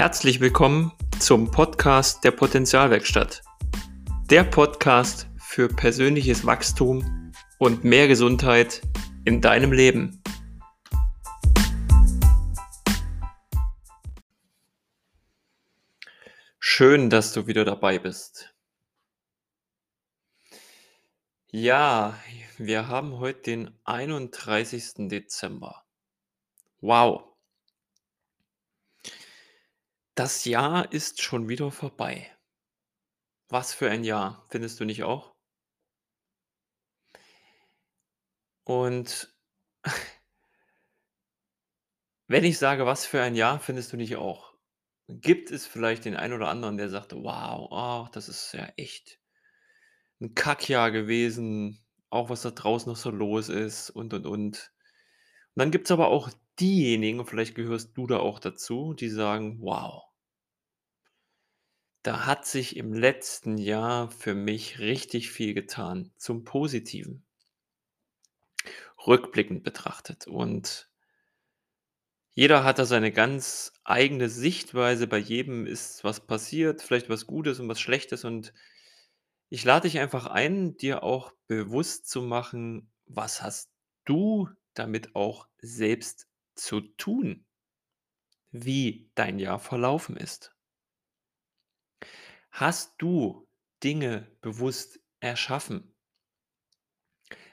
Herzlich willkommen zum Podcast der Potenzialwerkstatt. Der Podcast für persönliches Wachstum und mehr Gesundheit in deinem Leben. Schön, dass du wieder dabei bist. Ja, wir haben heute den 31. Dezember. Wow. Das Jahr ist schon wieder vorbei. Was für ein Jahr, findest du nicht auch? Und wenn ich sage: „Was für ein Jahr“, findest du nicht auch? Gibt es vielleicht den einen oder anderen, der sagt: „Wow, oh, das ist ja echt 'n Kackjahr gewesen, auch was da draußen noch so los ist“ und, und, und. Und dann gibt's aber auch diejenigen, vielleicht gehörst du da auch dazu, die sagen: „Wow“ da hat sich im letzten Jahr für mich richtig viel getan zum Positiven. Rückblickend betrachtet und jeder hat da seine ganz eigene Sichtweise. Bei jedem ist was passiert, vielleicht was Gutes und was Schlechtes. Und ich lade dich einfach ein, dir auch bewusst zu machen, was hast du damit auch selbst zu tun, wie dein Jahr verlaufen ist. Hast du Dinge bewusst erschaffen?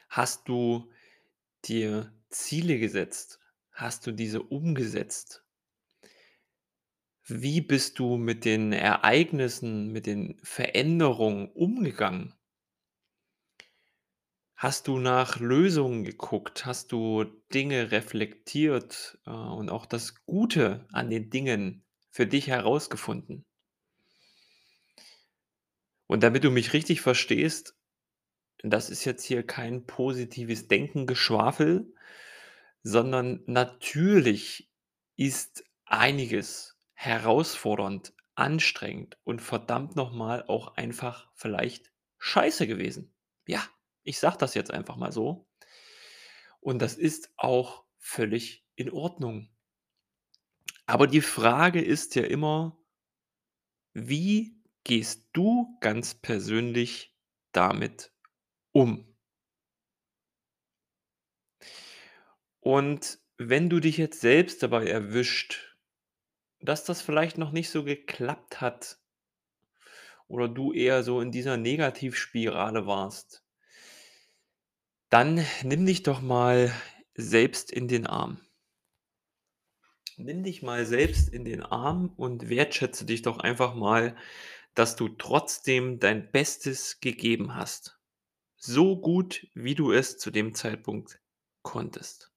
Hast du dir Ziele gesetzt? Hast du diese umgesetzt? Wie bist du mit den Ereignissen, mit den Veränderungen umgegangen? Hast du nach Lösungen geguckt? Hast du Dinge reflektiert, äh, und auch das Gute an den Dingen für dich herausgefunden? Und damit du mich richtig verstehst, das ist jetzt hier kein positives Denken-Geschwafel, sondern natürlich ist einiges herausfordernd, anstrengend und verdammt noch mal auch einfach vielleicht scheiße gewesen. Ja, ich sage das jetzt einfach mal so. Und das ist auch völlig in Ordnung. Aber die Frage ist ja immer: Wie gehst du ganz persönlich damit um? Und wenn du dich jetzt selbst dabei erwischt, dass das vielleicht noch nicht so geklappt hat oder du eher so in dieser Negativspirale warst dann nimm dich doch mal selbst in den Arm. Nimm dich mal selbst in den Arm und wertschätze dich doch einfach mal, dass du trotzdem dein Bestes gegeben hast. So gut, wie du es zu dem Zeitpunkt konntest.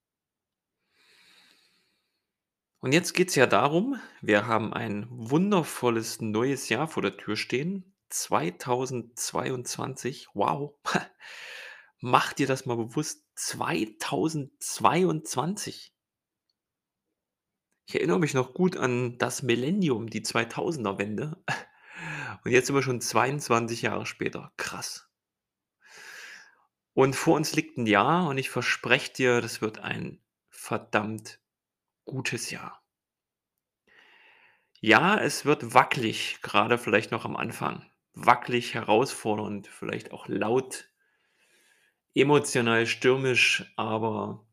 Und jetzt geht's ja darum, wir haben ein wundervolles neues Jahr vor der Tür stehen, 2022. Wow. Mach dir das mal bewusst, 2022. Ich erinnere mich noch gut an das Millennium, die 2000er Wende. Und jetzt sind wir schon 22 Jahre später. Krass. Und vor uns liegt 'n Jahr und ich verspreche dir, das wird ein verdammt gutes Jahr. Ja, es wird wackelig, grade vielleicht noch am Anfang. Wackelig, herausfordernd, vielleicht auch laut emotional stürmisch, aber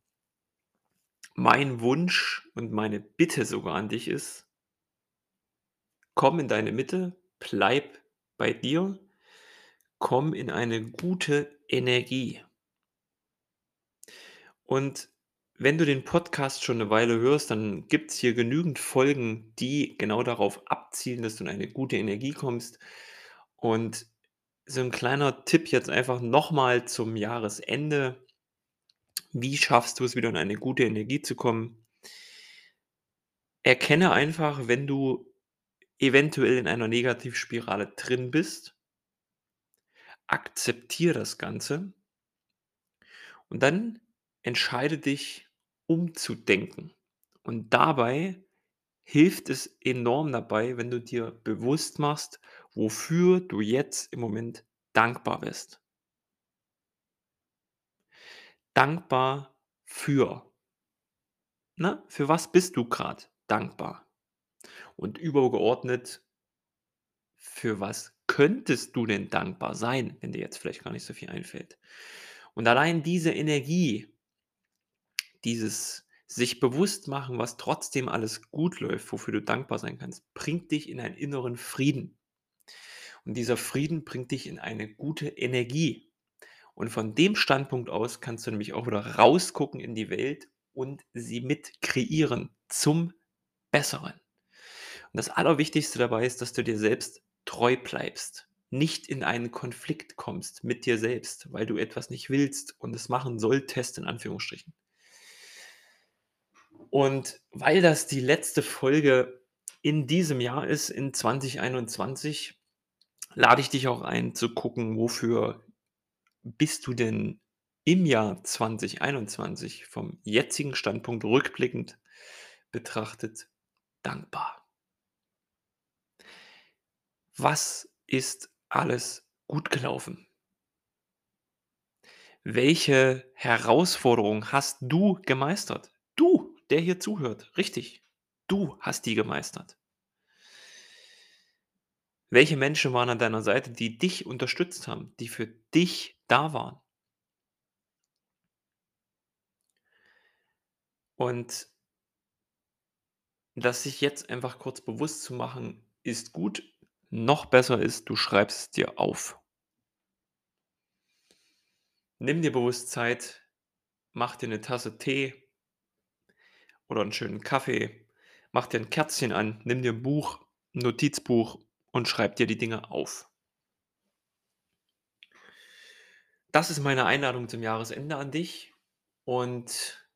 mein Wunsch und meine Bitte sogar an dich ist komm in deine Mitte, bleib bei dir, komm in eine gute Energie. Und wenn du den Podcast schon 'ne Weile hörst, dann gibt's hier genügend Folgen, die genau darauf abzielen, dass du in eine gute Energie kommst. Und so 'n kleiner Tipp jetzt einfach noch mal zum Jahresende. Wie schaffst du es, wieder in eine gute Energie zu kommen? Erkenne einfach, wenn du eventuell in einer Negativspirale drin bist. Akzeptiere das Ganze. Und dann entscheide dich umzudenken. Und dabei hilft es enorm dabei, wenn du dir bewusst machst, wofür du jetzt im Moment dankbar bist. Dankbar für. Ne? Für was bist du grad dankbar? Und übergeordnet, für was könntest du denn dankbar sein, wenn dir jetzt vielleicht gar nicht so viel einfällt? Und allein diese Energie, dieses sich bewusst machen, was trotzdem alles gut läuft, wofür du dankbar sein kannst, bringt dich in einen inneren Frieden. Und dieser Frieden bringt dich in eine gute Energie. Und von dem Standpunkt aus kannst du nämlich auch wieder rausgucken in die Welt und sie mit kreieren zum Besseren. Das Allerwichtigste dabei ist, dass du dir selbst treu bleibst, nicht in einen Konflikt kommst mit dir selbst, weil du etwas nicht willst und es machen solltest, in Anführungsstrichen. Und weil das die letzte Folge in diesem Jahr ist, in 2021, lade ich dich auch ein zu gucken, wofür bist du denn im Jahr 2021 vom jetzigen Standpunkt rückblickend betrachtet dankbar. Was ist alles gut gelaufen? Welche Herausforderung hast du gemeistert? Du, der hier zuhört, richtig. Du hast die gemeistert. Welche Menschen waren an deiner Seite, die dich unterstützt haben, die für dich da waren? Und das sich jetzt einfach kurz bewusst zu machen, ist gut. Noch besser ist, du schreibst es dir auf. Nimm dir bewusst Zeit, mach dir eine Tasse Tee oder einen schönen Kaffee, mach dir ein Kerzchen an, nimm dir ein Buch, ein Notizbuch und schreib dir die Dinge auf. Das ist meine Einladung zum Jahresende an dich und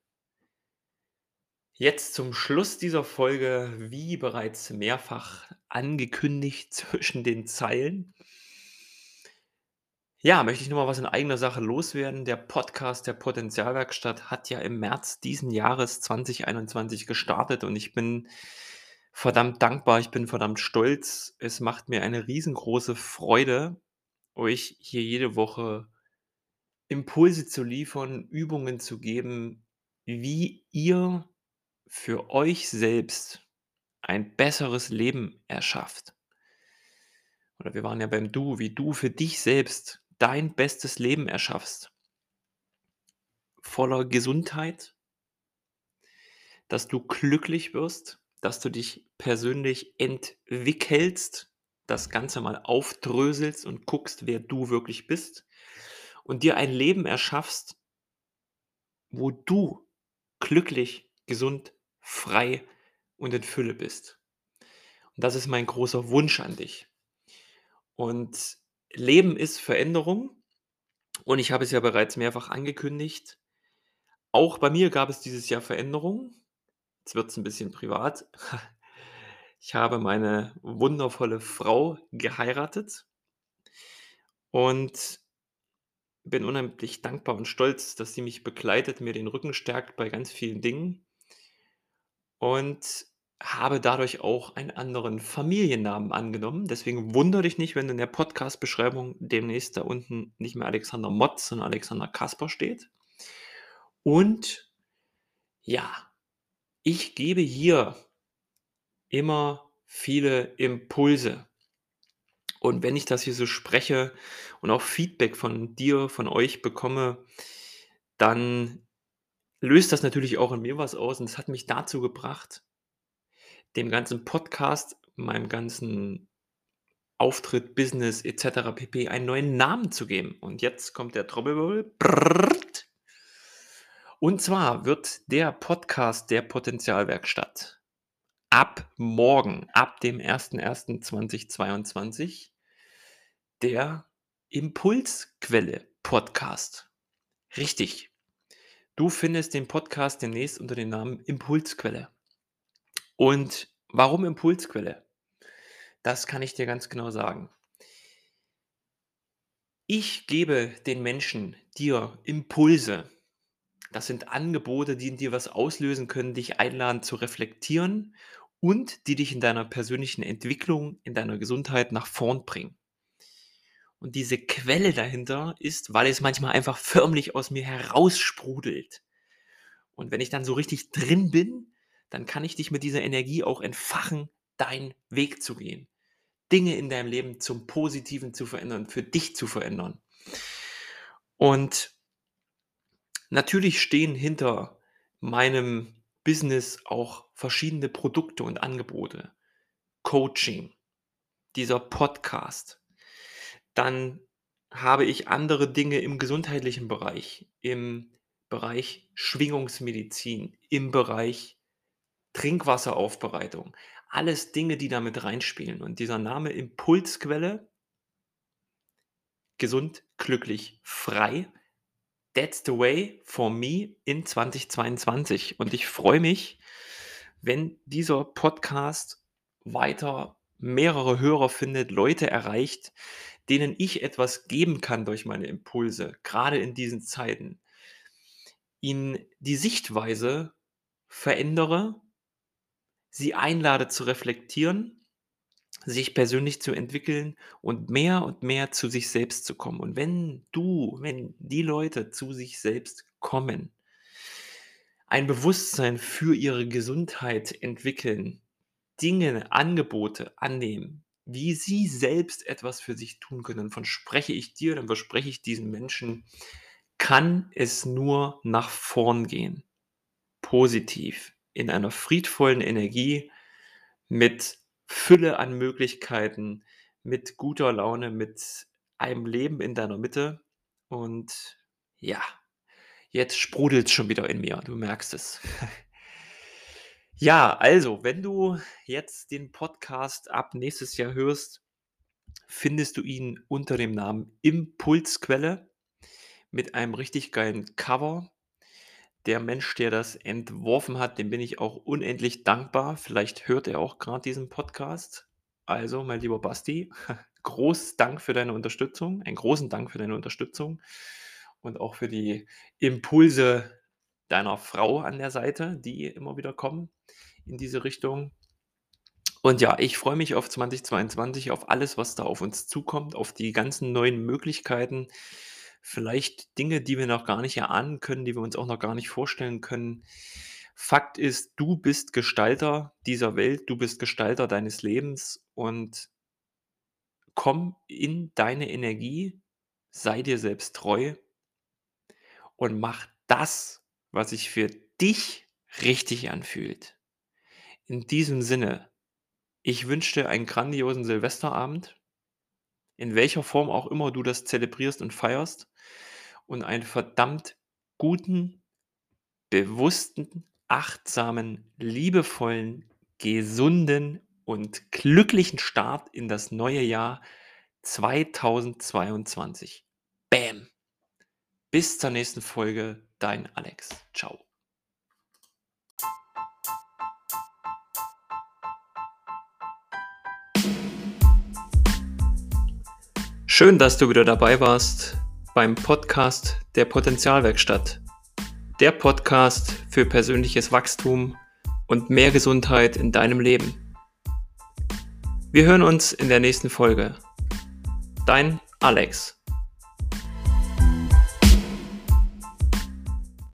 Jetzt zum Schluss dieser Folge, wie bereits mehrfach angekündigt zwischen den Zeilen. Ja, möchte ich noch mal was in eigener Sache loswerden. Der Podcast der Potenzialwerkstatt hat ja im März diesen Jahres 2021 gestartet und ich bin verdammt dankbar, ich bin verdammt stolz. Es macht mir eine riesengroße Freude, euch hier jede Woche Impulse zu liefern, Übungen zu geben, wie ihr für euch selbst ein besseres Leben erschafft. Oder wir waren ja beim Du, wie du für dich selbst dein bestes Leben erschaffst. Voller Gesundheit, dass du glücklich wirst, dass du dich persönlich entwickelst, das Ganze mal aufdröselst und guckst, wer du wirklich bist und dir ein Leben erschaffst, wo du glücklich, gesund frei und in Fülle bist. Und das ist mein großer Wunsch an dich. Und Leben ist Veränderung. Und ich habe es ja bereits mehrfach angekündigt. Auch bei mir gab es dieses Jahr Veränderungen. Jetzt wird es ein bisschen privat. Ich habe meine wundervolle Frau geheiratet und bin unheimlich dankbar und stolz, dass sie mich begleitet, mir den Rücken stärkt bei ganz vielen Dingen und habe dadurch auch einen anderen Familiennamen angenommen. Deswegen wundere dich nicht, wenn in der Podcast-Beschreibung demnächst da unten nicht mehr Alexander Motz, sondern Alexander Kasper steht. Und ja, ich gebe hier immer viele Impulse. Und wenn ich das hier so spreche und auch Feedback von dir, von euch bekomme, dann löst das natürlich auch in mir was aus und es hat mich dazu gebracht, dem ganzen Podcast, meinem ganzen Auftritt, Business etc. pp. einen neuen Namen zu geben. Und jetzt kommt der Trommelwirbel. Und zwar wird der Podcast der Potenzialwerkstatt ab morgen, ab dem 01.01.2022, der Impulsquelle Podcast. Richtig, Du findest den Podcast demnächst unter dem Namen Impulsquelle. Und warum Impulsquelle? Das kann ich dir ganz genau sagen. Ich gebe den Menschen, dir Impulse. Das sind Angebote, die in dir was auslösen können, dich einladen zu reflektieren und die dich in deiner persönlichen Entwicklung, in deiner Gesundheit nach vorn bringen. Und diese Quelle dahinter ist, weil es manchmal einfach förmlich aus mir heraussprudelt. Und wenn ich dann so richtig drin bin, dann kann ich dich mit dieser Energie auch entfachen, deinen Weg zu gehen. Dinge in deinem Leben zum Positiven zu verändern, für dich zu verändern. Und natürlich stehen hinter meinem Business auch verschiedene Produkte und Angebote. Coaching, dieser Podcast. Dann habe ich andere Dinge im gesundheitlichen Bereich, im Bereich Schwingungsmedizin, im Bereich Trinkwasseraufbereitung. Alles Dinge, die damit reinspielen. Und dieser Name Impulsquelle, gesund, glücklich, frei, that's the way for me in 2022. Und ich freue mich, wenn dieser Podcast weiter mehrere Hörer findet, Leute erreicht, denen ich etwas geben kann durch meine Impulse, gerade in diesen Zeiten, ihnen die Sichtweise verändere, sie einlade zu reflektieren, sich persönlich zu entwickeln und mehr und mehr zu sich selbst zu kommen. Und wenn du, wenn die Leute zu sich selbst kommen, ein Bewusstsein für ihre Gesundheit entwickeln, Dinge, Angebote annehmen, wie sie selbst etwas für sich tun können, dann verspreche ich dir, dann verspreche ich diesen Menschen, kann es nur nach vorn gehen. Positiv, in einer friedvollen Energie, mit Fülle an Möglichkeiten, mit guter Laune, mit einem Leben in deiner Mitte. Und ja, jetzt sprudelt es schon wieder in mir, du merkst es. Ja, also, wenn du jetzt den Podcast ab nächstes Jahr hörst, findest du ihn unter dem Namen Impulsquelle mit einem richtig geilen Cover. Der Mensch, der das entworfen hat, dem bin ich auch unendlich dankbar. Vielleicht hört er auch gerade diesen Podcast. Also, mein lieber Basti, groß Dank für deine Unterstützung, einen großen Dank für deine Unterstützung und auch für die Impulse deiner Frau an der Seite, die immer wieder kommen in diese Richtung. Und ja, ich freue mich auf 2022, auf alles, was da auf uns zukommt, auf die ganzen neuen Möglichkeiten, vielleicht Dinge, die wir noch gar nicht erahnen können, die wir uns auch noch gar nicht vorstellen können. Fakt ist, du bist Gestalter dieser Welt, du bist Gestalter deines Lebens und komm in deine Energie, sei dir selbst treu und mach das, was sich für dich richtig anfühlt. In diesem Sinne, ich wünsche dir einen grandiosen Silvesterabend, in welcher Form auch immer du das zelebrierst und feierst, und einen verdammt guten, bewussten, achtsamen, liebevollen, gesunden und glücklichen Start in das neue Jahr 2022. Bam! Bis zur nächsten Folge, dein Alex. Ciao. Schön, dass du wieder dabei warst beim Podcast der Potenzialwerkstatt. Der Podcast für persönliches Wachstum und mehr Gesundheit in deinem Leben. Wir hören uns in der nächsten Folge. Dein Alex.